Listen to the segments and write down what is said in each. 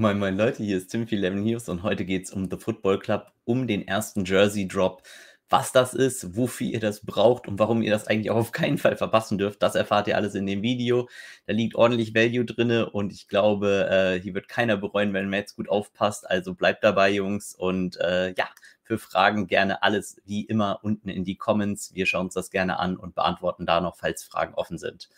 Moin, moin Leute, hier ist Timothy Lemon News und heute geht es um The Football Club, um den ersten Jersey Drop. Was das ist, wofür ihr das braucht und warum ihr das eigentlich auch auf keinen Fall verpassen dürft, das erfahrt ihr alles in dem Video. Da liegt ordentlich Value drin und ich glaube, äh, hier wird keiner bereuen, wenn jetzt gut aufpasst. Also bleibt dabei, Jungs. Und äh, ja, für Fragen gerne alles wie immer unten in die Comments. Wir schauen uns das gerne an und beantworten da noch, falls Fragen offen sind.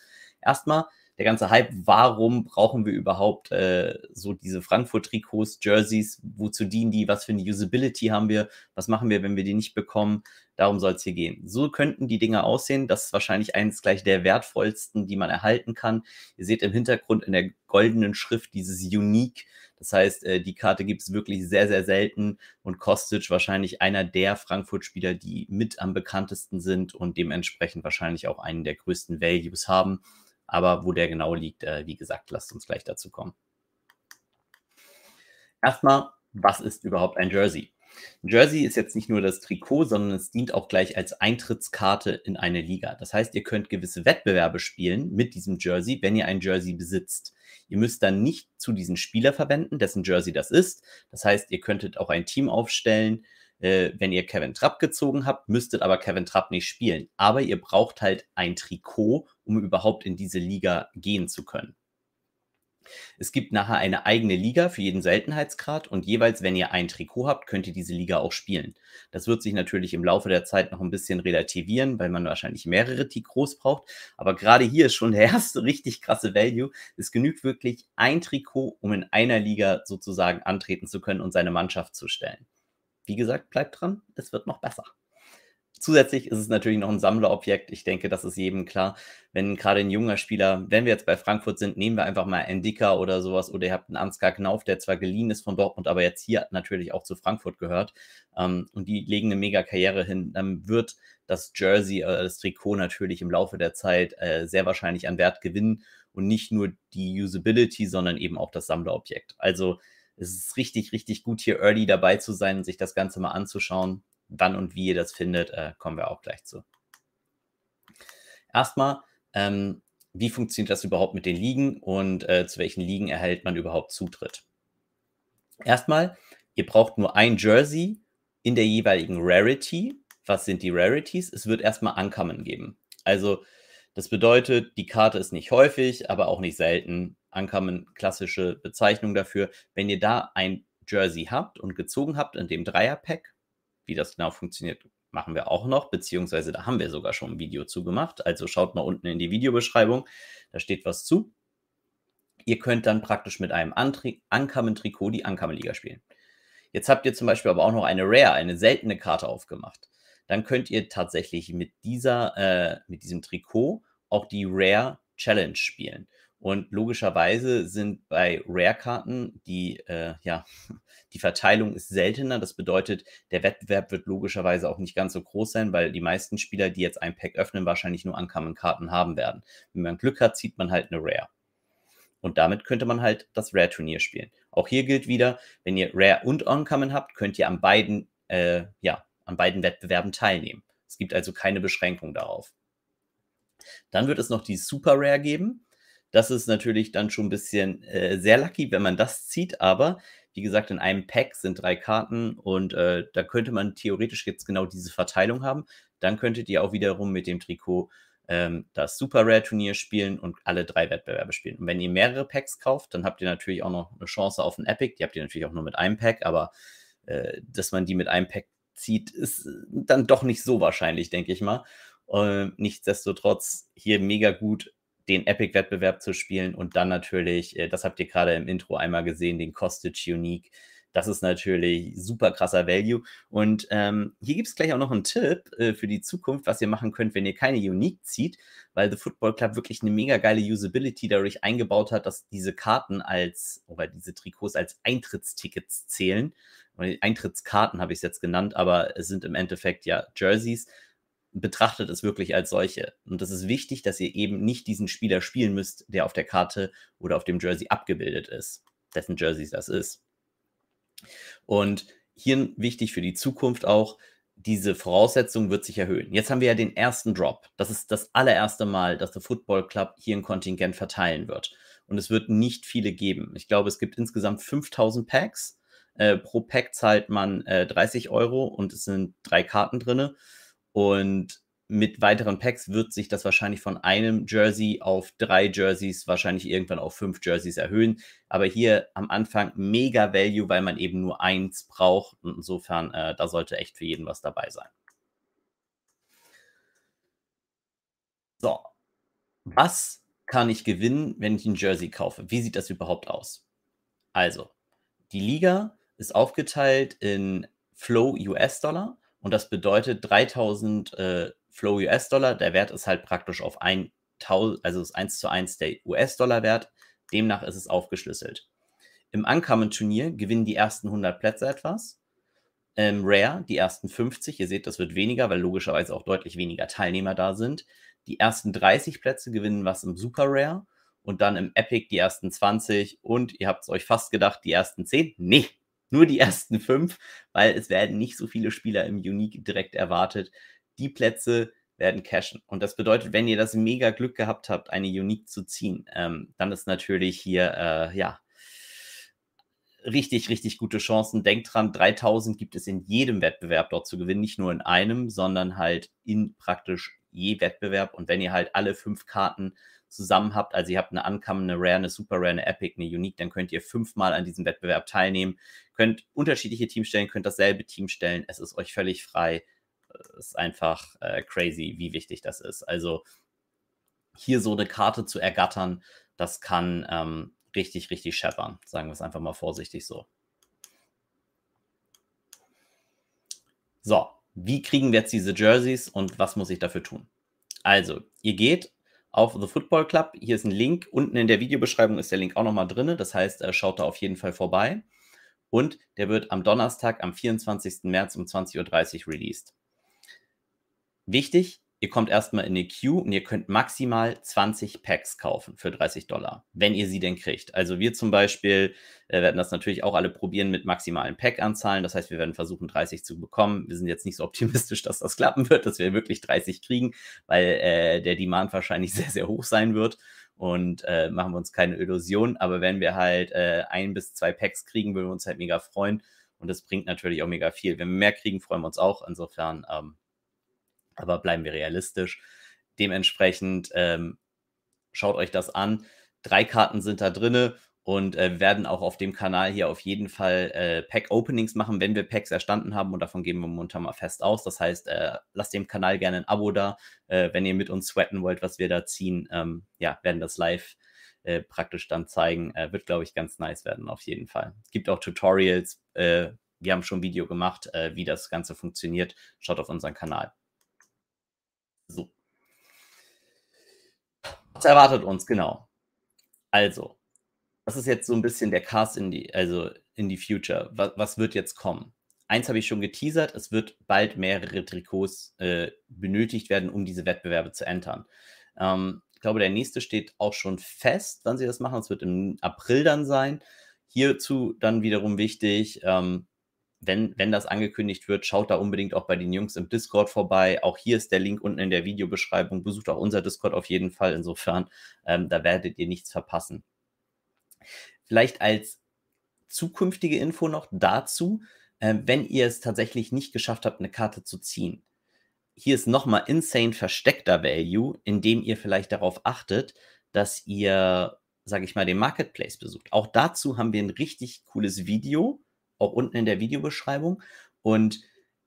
Erstmal der ganze Hype, warum brauchen wir überhaupt äh, so diese Frankfurt-Trikots, Jerseys, wozu dienen die, was für eine Usability haben wir, was machen wir, wenn wir die nicht bekommen, darum soll es hier gehen. So könnten die Dinge aussehen, das ist wahrscheinlich eines gleich der wertvollsten, die man erhalten kann. Ihr seht im Hintergrund in der goldenen Schrift dieses Unique, das heißt, äh, die Karte gibt es wirklich sehr, sehr selten und Kostic wahrscheinlich einer der Frankfurt-Spieler, die mit am bekanntesten sind und dementsprechend wahrscheinlich auch einen der größten Values haben. Aber wo der genau liegt, äh, wie gesagt, lasst uns gleich dazu kommen. Erstmal, was ist überhaupt ein Jersey? Ein Jersey ist jetzt nicht nur das Trikot, sondern es dient auch gleich als Eintrittskarte in eine Liga. Das heißt, ihr könnt gewisse Wettbewerbe spielen mit diesem Jersey, wenn ihr ein Jersey besitzt. Ihr müsst dann nicht zu diesen Spieler verwenden, dessen Jersey das ist. Das heißt, ihr könntet auch ein Team aufstellen, äh, wenn ihr Kevin Trapp gezogen habt, müsstet aber Kevin Trapp nicht spielen. Aber ihr braucht halt ein Trikot, um überhaupt in diese Liga gehen zu können. Es gibt nachher eine eigene Liga für jeden Seltenheitsgrad und jeweils, wenn ihr ein Trikot habt, könnt ihr diese Liga auch spielen. Das wird sich natürlich im Laufe der Zeit noch ein bisschen relativieren, weil man wahrscheinlich mehrere Trikots braucht. Aber gerade hier ist schon der erste richtig krasse Value. Es genügt wirklich ein Trikot, um in einer Liga sozusagen antreten zu können und seine Mannschaft zu stellen. Wie gesagt, bleibt dran, es wird noch besser. Zusätzlich ist es natürlich noch ein Sammlerobjekt. Ich denke, das ist jedem klar. Wenn gerade ein junger Spieler, wenn wir jetzt bei Frankfurt sind, nehmen wir einfach mal Endika oder sowas oder ihr habt einen Ansgar Knauf, der zwar geliehen ist von Dortmund, aber jetzt hier natürlich auch zu Frankfurt gehört ähm, und die legen eine mega Karriere hin, dann wird das Jersey, äh, das Trikot natürlich im Laufe der Zeit äh, sehr wahrscheinlich an Wert gewinnen und nicht nur die Usability, sondern eben auch das Sammlerobjekt. Also es ist richtig, richtig gut, hier early dabei zu sein sich das Ganze mal anzuschauen. Wann und wie ihr das findet, äh, kommen wir auch gleich zu. Erstmal, ähm, wie funktioniert das überhaupt mit den Ligen und äh, zu welchen Ligen erhält man überhaupt Zutritt? Erstmal, ihr braucht nur ein Jersey in der jeweiligen Rarity. Was sind die Rarities? Es wird erstmal Uncommon geben. Also, das bedeutet, die Karte ist nicht häufig, aber auch nicht selten. Uncommon, klassische Bezeichnung dafür. Wenn ihr da ein Jersey habt und gezogen habt in dem Dreierpack, wie das genau funktioniert, machen wir auch noch, beziehungsweise da haben wir sogar schon ein Video zu gemacht. Also schaut mal unten in die Videobeschreibung, da steht was zu. Ihr könnt dann praktisch mit einem Uncommon-Trikot die Uncommon-Liga spielen. Jetzt habt ihr zum Beispiel aber auch noch eine Rare, eine seltene Karte aufgemacht. Dann könnt ihr tatsächlich mit dieser, äh, mit diesem Trikot auch die Rare Challenge spielen. Und logischerweise sind bei Rare-Karten die, äh, ja, die Verteilung ist seltener. Das bedeutet, der Wettbewerb wird logischerweise auch nicht ganz so groß sein, weil die meisten Spieler, die jetzt ein Pack öffnen, wahrscheinlich nur Uncommon-Karten haben werden. Wenn man Glück hat, zieht man halt eine Rare. Und damit könnte man halt das Rare-Turnier spielen. Auch hier gilt wieder, wenn ihr Rare und Uncommon habt, könnt ihr an beiden, äh, ja, an beiden Wettbewerben teilnehmen. Es gibt also keine Beschränkung darauf. Dann wird es noch die Super Rare geben. Das ist natürlich dann schon ein bisschen äh, sehr lucky, wenn man das zieht, aber wie gesagt, in einem Pack sind drei Karten und äh, da könnte man theoretisch jetzt genau diese Verteilung haben. Dann könntet ihr auch wiederum mit dem Trikot ähm, das Super Rare Turnier spielen und alle drei Wettbewerbe spielen. Und wenn ihr mehrere Packs kauft, dann habt ihr natürlich auch noch eine Chance auf ein Epic. Die habt ihr natürlich auch nur mit einem Pack, aber äh, dass man die mit einem Pack zieht, ist dann doch nicht so wahrscheinlich, denke ich mal. Äh, nichtsdestotrotz hier mega gut den Epic-Wettbewerb zu spielen und dann natürlich, äh, das habt ihr gerade im Intro einmal gesehen, den Costage Unique. Das ist natürlich super krasser Value. Und ähm, hier gibt es gleich auch noch einen Tipp äh, für die Zukunft, was ihr machen könnt, wenn ihr keine Unique zieht, weil The Football Club wirklich eine mega geile Usability dadurch eingebaut hat, dass diese Karten als oder diese Trikots als Eintrittstickets zählen. Eintrittskarten habe ich es jetzt genannt, aber es sind im Endeffekt ja Jerseys betrachtet es wirklich als solche. Und das ist wichtig, dass ihr eben nicht diesen Spieler spielen müsst, der auf der Karte oder auf dem Jersey abgebildet ist, dessen Jersey das ist. Und hier wichtig für die Zukunft auch, diese Voraussetzung wird sich erhöhen. Jetzt haben wir ja den ersten Drop. Das ist das allererste Mal, dass der Football Club hier ein Kontingent verteilen wird. und es wird nicht viele geben. Ich glaube, es gibt insgesamt 5000 Packs. Äh, pro Pack zahlt man äh, 30 Euro und es sind drei Karten drin. Und mit weiteren Packs wird sich das wahrscheinlich von einem Jersey auf drei Jerseys, wahrscheinlich irgendwann auf fünf Jerseys erhöhen. Aber hier am Anfang mega Value, weil man eben nur eins braucht. Und insofern, äh, da sollte echt für jeden was dabei sein. So, was kann ich gewinnen, wenn ich ein Jersey kaufe? Wie sieht das überhaupt aus? Also, die Liga ist aufgeteilt in Flow US-Dollar und das bedeutet 3000 äh, Flow US-Dollar. Der Wert ist halt praktisch auf 1000, also ist 1 zu 1 der US-Dollar-Wert. Demnach ist es aufgeschlüsselt. Im Uncommon-Turnier gewinnen die ersten 100 Plätze etwas. Im Rare die ersten 50. Ihr seht, das wird weniger, weil logischerweise auch deutlich weniger Teilnehmer da sind. Die ersten 30 Plätze gewinnen was im Super Rare und dann im Epic die ersten 20 und ihr habt es euch fast gedacht, die ersten 10? Nee, nur die ersten 5, weil es werden nicht so viele Spieler im Unique direkt erwartet die Plätze werden cashen. Und das bedeutet, wenn ihr das mega Glück gehabt habt, eine Unique zu ziehen, ähm, dann ist natürlich hier, äh, ja, richtig, richtig gute Chancen. Denkt dran, 3000 gibt es in jedem Wettbewerb dort zu gewinnen, nicht nur in einem, sondern halt in praktisch je Wettbewerb. Und wenn ihr halt alle fünf Karten zusammen habt, also ihr habt eine Uncommon, eine Rare, eine Super Rare, eine Epic, eine Unique, dann könnt ihr fünfmal an diesem Wettbewerb teilnehmen, könnt unterschiedliche Teams stellen, könnt dasselbe Team stellen. Es ist euch völlig frei ist einfach äh, crazy, wie wichtig das ist. Also hier so eine Karte zu ergattern, das kann ähm, richtig, richtig scheppern. Sagen wir es einfach mal vorsichtig so. So, wie kriegen wir jetzt diese Jerseys und was muss ich dafür tun? Also, ihr geht auf The Football Club. Hier ist ein Link. Unten in der Videobeschreibung ist der Link auch nochmal drin. Das heißt, äh, schaut da auf jeden Fall vorbei. Und der wird am Donnerstag, am 24. März um 20.30 Uhr released. Wichtig, ihr kommt erstmal in eine Queue und ihr könnt maximal 20 Packs kaufen für 30 Dollar, wenn ihr sie denn kriegt. Also wir zum Beispiel äh, werden das natürlich auch alle probieren mit maximalen Pack-Anzahlen. Das heißt, wir werden versuchen, 30 zu bekommen. Wir sind jetzt nicht so optimistisch, dass das klappen wird, dass wir wirklich 30 kriegen, weil äh, der Demand wahrscheinlich sehr, sehr hoch sein wird. Und äh, machen wir uns keine Illusion. Aber wenn wir halt äh, ein bis zwei Packs kriegen, würden wir uns halt mega freuen. Und das bringt natürlich auch mega viel. Wenn wir mehr kriegen, freuen wir uns auch. Insofern ähm, aber bleiben wir realistisch. Dementsprechend ähm, schaut euch das an. Drei Karten sind da drin und äh, werden auch auf dem Kanal hier auf jeden Fall äh, Pack-Openings machen, wenn wir Packs erstanden haben und davon gehen wir momentan mal fest aus. Das heißt, äh, lasst dem Kanal gerne ein Abo da, äh, wenn ihr mit uns sweaten wollt, was wir da ziehen. Ähm, ja, werden das live äh, praktisch dann zeigen. Äh, wird, glaube ich, ganz nice werden, auf jeden Fall. Es gibt auch Tutorials. wir haben schon ein Video gemacht, wie das Ganze funktioniert. Schaut auf unseren Kanal. So. Was erwartet uns genau? Also, das ist jetzt so ein bisschen der Cast in die, also in die Future. Was, was wird jetzt kommen? Eins habe ich schon geteasert, es wird bald mehrere Trikots äh, benötigt werden, um diese Wettbewerbe zu entern. Ähm, ich glaube, der nächste steht auch schon fest, wann sie das machen. Es wird im April dann sein. Hierzu dann wiederum wichtig, ähm, wenn, wenn das angekündigt wird, schaut da unbedingt auch bei den Jungs im Discord vorbei. Auch hier ist der Link unten in der Videobeschreibung. Besucht auch unser Discord auf jeden Fall. Insofern, ähm, da werdet ihr nichts verpassen. Vielleicht als zukünftige Info noch dazu, äh, wenn ihr es tatsächlich nicht geschafft habt, eine Karte zu ziehen. Hier ist nochmal insane versteckter Value, indem ihr vielleicht darauf achtet, dass ihr, sage ich mal, den Marketplace besucht. Auch dazu haben wir ein richtig cooles Video auch unten in der Videobeschreibung. Und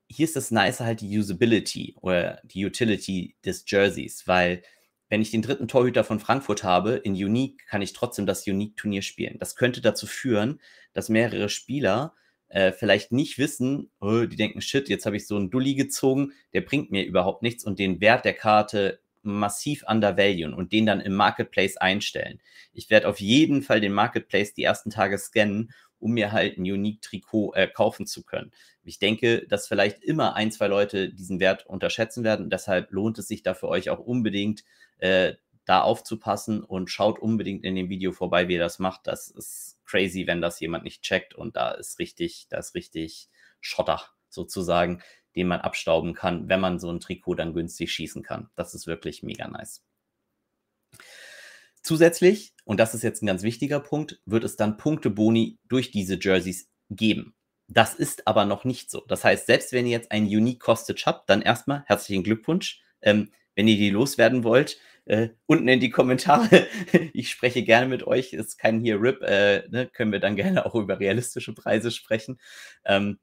hier ist das Nice halt die Usability oder die Utility des Jerseys, weil wenn ich den dritten Torhüter von Frankfurt habe, in Unique kann ich trotzdem das Unique-Turnier spielen. Das könnte dazu führen, dass mehrere Spieler äh, vielleicht nicht wissen, oh, die denken, shit, jetzt habe ich so einen Dulli gezogen, der bringt mir überhaupt nichts und den Wert der Karte massiv undervaluen und den dann im Marketplace einstellen. Ich werde auf jeden Fall den Marketplace die ersten Tage scannen um mir halt ein Unique-Trikot äh, kaufen zu können. Ich denke, dass vielleicht immer ein, zwei Leute diesen Wert unterschätzen werden. Deshalb lohnt es sich da für euch auch unbedingt, äh, da aufzupassen und schaut unbedingt in dem Video vorbei, wie ihr das macht. Das ist crazy, wenn das jemand nicht checkt und da ist richtig, da ist richtig Schotter sozusagen, den man abstauben kann, wenn man so ein Trikot dann günstig schießen kann. Das ist wirklich mega nice. Zusätzlich und das ist jetzt ein ganz wichtiger Punkt, wird es dann Punkte-Boni durch diese Jerseys geben. Das ist aber noch nicht so. Das heißt, selbst wenn ihr jetzt einen Unique Costage habt, dann erstmal herzlichen Glückwunsch. Ähm, wenn ihr die loswerden wollt, äh, unten in die Kommentare. ich spreche gerne mit euch. Ist kein hier RIP. Äh, ne, können wir dann gerne auch über realistische Preise sprechen. Ähm,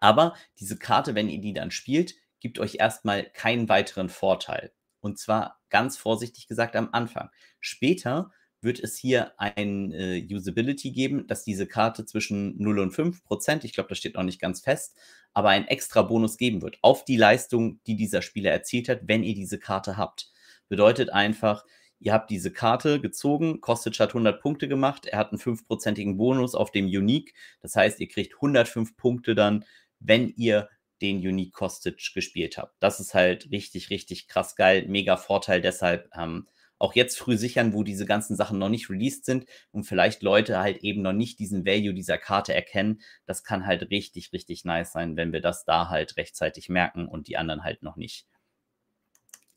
aber diese Karte, wenn ihr die dann spielt, gibt euch erstmal keinen weiteren Vorteil. Und zwar ganz vorsichtig gesagt am Anfang. Später wird es hier ein äh, Usability geben, dass diese Karte zwischen 0 und 5 Prozent, ich glaube, das steht noch nicht ganz fest, aber einen extra Bonus geben wird auf die Leistung, die dieser Spieler erzielt hat, wenn ihr diese Karte habt. Bedeutet einfach, ihr habt diese Karte gezogen, Kostic hat 100 Punkte gemacht, er hat einen 5%igen Bonus auf dem Unique, das heißt, ihr kriegt 105 Punkte dann, wenn ihr den Unique Kostic gespielt habt. Das ist halt richtig, richtig krass geil, mega Vorteil, deshalb ähm, auch jetzt früh sichern, wo diese ganzen Sachen noch nicht released sind und vielleicht Leute halt eben noch nicht diesen Value dieser Karte erkennen. Das kann halt richtig, richtig nice sein, wenn wir das da halt rechtzeitig merken und die anderen halt noch nicht.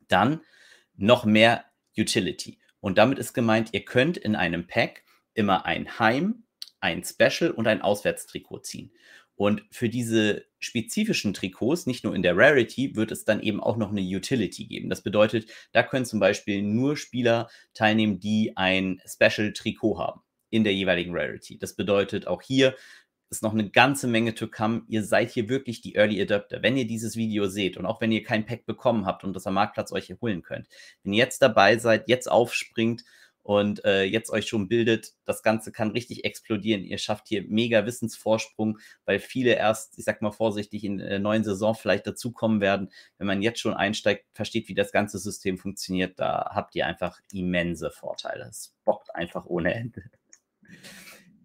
Dann noch mehr Utility. Und damit ist gemeint, ihr könnt in einem Pack immer ein Heim, ein Special und ein Auswärtstrikot ziehen. Und für diese spezifischen Trikots, nicht nur in der Rarity, wird es dann eben auch noch eine Utility geben. Das bedeutet, da können zum Beispiel nur Spieler teilnehmen, die ein Special-Trikot haben in der jeweiligen Rarity. Das bedeutet, auch hier ist noch eine ganze Menge to come. Ihr seid hier wirklich die Early Adapter. Wenn ihr dieses Video seht und auch wenn ihr kein Pack bekommen habt und das am Marktplatz euch holen könnt, wenn ihr jetzt dabei seid, jetzt aufspringt und äh, jetzt euch schon bildet, das Ganze kann richtig explodieren. Ihr schafft hier mega Wissensvorsprung, weil viele erst, ich sag mal vorsichtig, in der neuen Saison vielleicht dazukommen werden. Wenn man jetzt schon einsteigt, versteht, wie das ganze System funktioniert, da habt ihr einfach immense Vorteile. Es bockt einfach ohne Ende.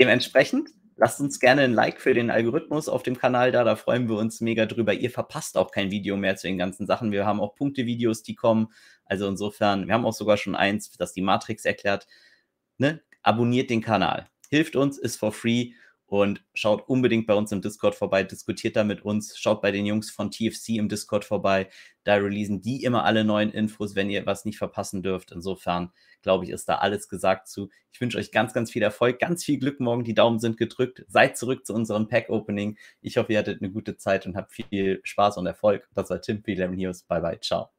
Dementsprechend lasst uns gerne ein Like für den Algorithmus auf dem Kanal da, da freuen wir uns mega drüber. Ihr verpasst auch kein Video mehr zu den ganzen Sachen. Wir haben auch Punkte-Videos, die kommen. Also insofern, wir haben auch sogar schon eins, das die Matrix erklärt. Ne? Abonniert den Kanal. Hilft uns, ist for free und schaut unbedingt bei uns im Discord vorbei, diskutiert da mit uns, schaut bei den Jungs von TFC im Discord vorbei. Da releasen die immer alle neuen Infos, wenn ihr was nicht verpassen dürft. Insofern, glaube ich, ist da alles gesagt zu. Ich wünsche euch ganz, ganz viel Erfolg, ganz viel Glück morgen. Die Daumen sind gedrückt. Seid zurück zu unserem Pack-Opening. Ich hoffe, ihr hattet eine gute Zeit und habt viel Spaß und Erfolg. Das war Tim, Lemon News. Bye, bye. Ciao.